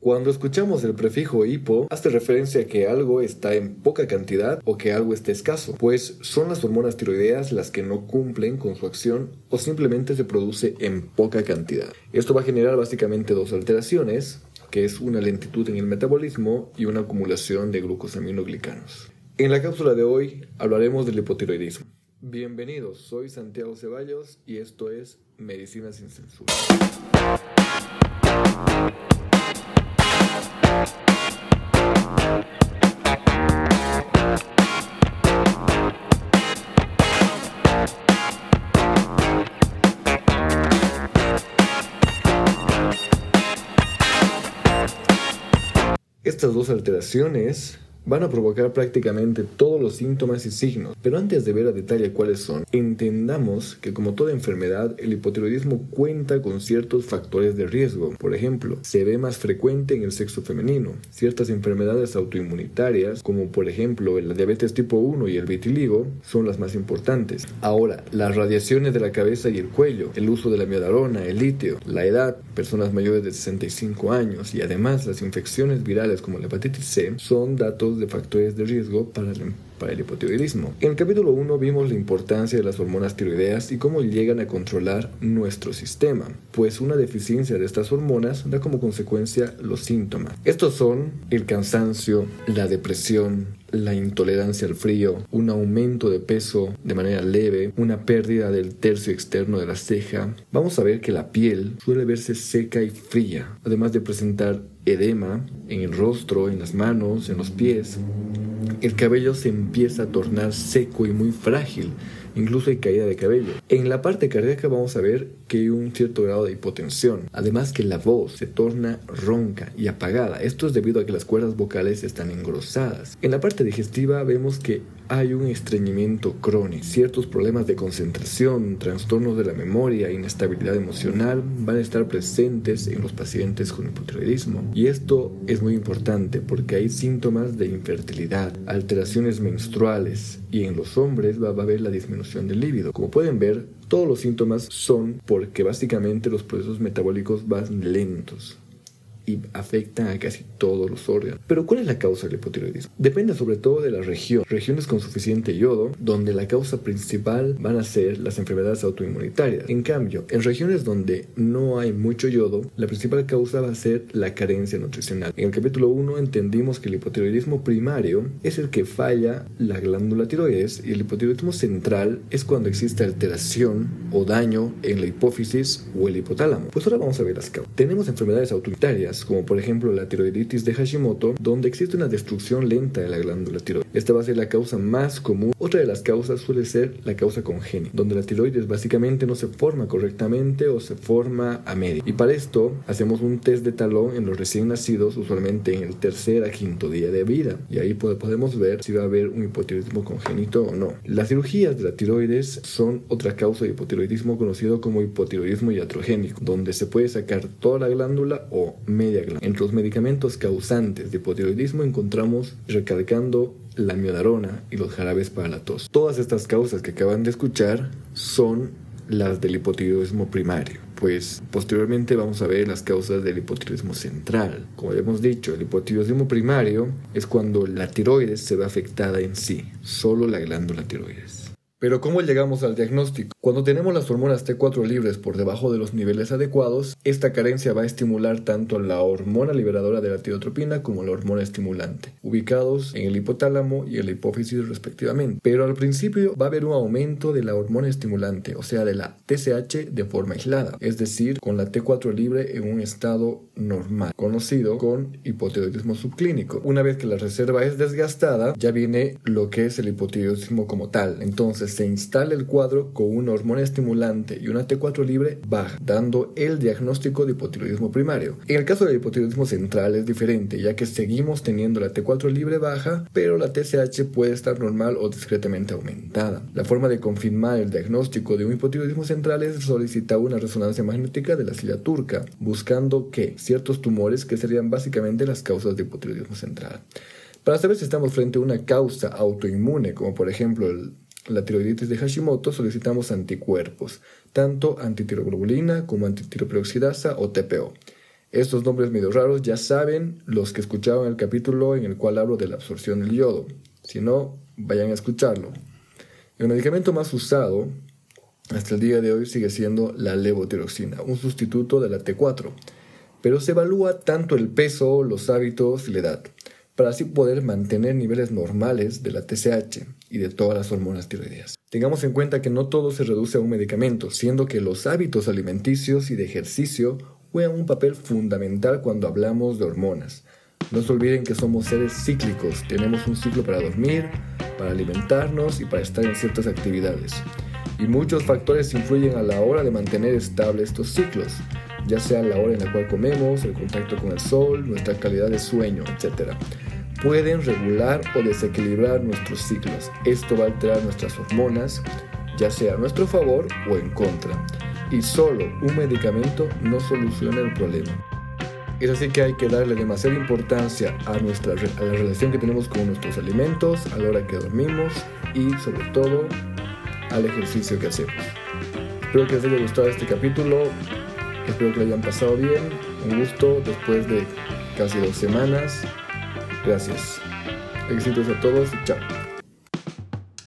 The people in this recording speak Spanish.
Cuando escuchamos el prefijo hipo, hace referencia a que algo está en poca cantidad o que algo está escaso, pues son las hormonas tiroideas las que no cumplen con su acción o simplemente se produce en poca cantidad. Esto va a generar básicamente dos alteraciones, que es una lentitud en el metabolismo y una acumulación de glucosaminoglicanos. En la cápsula de hoy hablaremos del hipotiroidismo. Bienvenidos, soy Santiago Ceballos y esto es Medicina sin Censura. Dos alteraciones van a provocar prácticamente todos los síntomas y signos. Pero antes de ver a detalle cuáles son, entendamos que como toda enfermedad, el hipotiroidismo cuenta con ciertos factores de riesgo. Por ejemplo, se ve más frecuente en el sexo femenino. Ciertas enfermedades autoinmunitarias, como por ejemplo la diabetes tipo 1 y el vitiligo, son las más importantes. Ahora, las radiaciones de la cabeza y el cuello, el uso de la miodarona, el litio, la edad, personas mayores de 65 años y además las infecciones virales como la hepatitis C son datos de factores de riesgo para el, para el hipotiroidismo. En el capítulo 1 vimos la importancia de las hormonas tiroideas y cómo llegan a controlar nuestro sistema, pues una deficiencia de estas hormonas da como consecuencia los síntomas. Estos son el cansancio, la depresión, la intolerancia al frío, un aumento de peso de manera leve, una pérdida del tercio externo de la ceja. Vamos a ver que la piel suele verse seca y fría, además de presentar edema en el rostro, en las manos, en los pies. El cabello se empieza a tornar seco y muy frágil incluso hay caída de cabello. En la parte cardíaca vamos a ver que hay un cierto grado de hipotensión, además que la voz se torna ronca y apagada. Esto es debido a que las cuerdas vocales están engrosadas. En la parte digestiva vemos que hay un estreñimiento crónico, ciertos problemas de concentración, trastornos de la memoria, inestabilidad emocional van a estar presentes en los pacientes con hipotiroidismo. Y esto es muy importante porque hay síntomas de infertilidad, alteraciones menstruales y en los hombres va a haber la disminución Como pueden ver, todos los síntomas son porque básicamente los procesos metabólicos van lentos y afecta a casi todos los órganos. Pero ¿cuál es la causa del hipotiroidismo? Depende sobre todo de la región. Regiones con suficiente yodo, donde la causa principal van a ser las enfermedades autoinmunitarias. En cambio, en regiones donde no hay mucho yodo, la principal causa va a ser la carencia nutricional. En el capítulo 1 entendimos que el hipotiroidismo primario es el que falla la glándula tiroides y el hipotiroidismo central es cuando existe alteración o daño en la hipófisis o el hipotálamo. Pues ahora vamos a ver las causas. Tenemos enfermedades autoinmunitarias como por ejemplo la tiroiditis de Hashimoto, donde existe una destrucción lenta de la glándula tiroides. Esta va a ser la causa más común. Otra de las causas suele ser la causa congénita, donde la tiroides básicamente no se forma correctamente o se forma a medio. Y para esto hacemos un test de talón en los recién nacidos, usualmente en el tercer a quinto día de vida. Y ahí podemos ver si va a haber un hipotiroidismo congénito o no. Las cirugías de la tiroides son otra causa de hipotiroidismo conocido como hipotiroidismo iatrogénico, donde se puede sacar toda la glándula o entre los medicamentos causantes de hipotiroidismo encontramos recalcando la miodarona y los jarabes para la tos. Todas estas causas que acaban de escuchar son las del hipotiroidismo primario, pues posteriormente vamos a ver las causas del hipotiroidismo central. Como hemos dicho, el hipotiroidismo primario es cuando la tiroides se ve afectada en sí, solo la glándula tiroides. Pero ¿cómo llegamos al diagnóstico? Cuando tenemos las hormonas T4 libres por debajo de los niveles adecuados, esta carencia va a estimular tanto la hormona liberadora de la tirotropina como la hormona estimulante, ubicados en el hipotálamo y el hipófisis respectivamente. Pero al principio va a haber un aumento de la hormona estimulante, o sea, de la TSH de forma aislada, es decir, con la T4 libre en un estado normal, conocido con hipotiroidismo subclínico. Una vez que la reserva es desgastada, ya viene lo que es el hipotiroidismo como tal. Entonces, se instala el cuadro con una hormona estimulante y una T4 libre baja, dando el diagnóstico de hipotiroidismo primario. En el caso del hipotiroidismo central es diferente, ya que seguimos teniendo la T4 libre baja, pero la TSH puede estar normal o discretamente aumentada. La forma de confirmar el diagnóstico de un hipotiroidismo central es solicitar una resonancia magnética de la silla turca, buscando que ciertos tumores que serían básicamente las causas de hipotiroidismo central. Para saber si estamos frente a una causa autoinmune, como por ejemplo la tiroiditis de Hashimoto, solicitamos anticuerpos, tanto antitiroglobulina como antitiroperoxidasa o TPO. Estos nombres medio raros ya saben los que escucharon el capítulo en el cual hablo de la absorción del yodo. Si no, vayan a escucharlo. El medicamento más usado hasta el día de hoy sigue siendo la levotiroxina, un sustituto de la T4, pero se evalúa tanto el peso, los hábitos y la edad, para así poder mantener niveles normales de la TSH y de todas las hormonas tiroideas. Tengamos en cuenta que no todo se reduce a un medicamento, siendo que los hábitos alimenticios y de ejercicio juegan un papel fundamental cuando hablamos de hormonas. No se olviden que somos seres cíclicos, tenemos un ciclo para dormir, para alimentarnos y para estar en ciertas actividades. Y muchos factores influyen a la hora de mantener estables estos ciclos, ya sea la hora en la cual comemos, el contacto con el sol, nuestra calidad de sueño, etc. Pueden regular o desequilibrar nuestros ciclos. Esto va a alterar nuestras hormonas, ya sea a nuestro favor o en contra y solo un medicamento no soluciona el problema. Es así que hay que darle demasiada importancia a, nuestra, a la relación que tenemos con nuestros alimentos, a la hora que dormimos y sobre todo al ejercicio que hacemos. Espero que les haya gustado este capítulo, espero que lo hayan pasado bien, un gusto después de casi dos semanas. Gracias. Éxitos a todos y chao.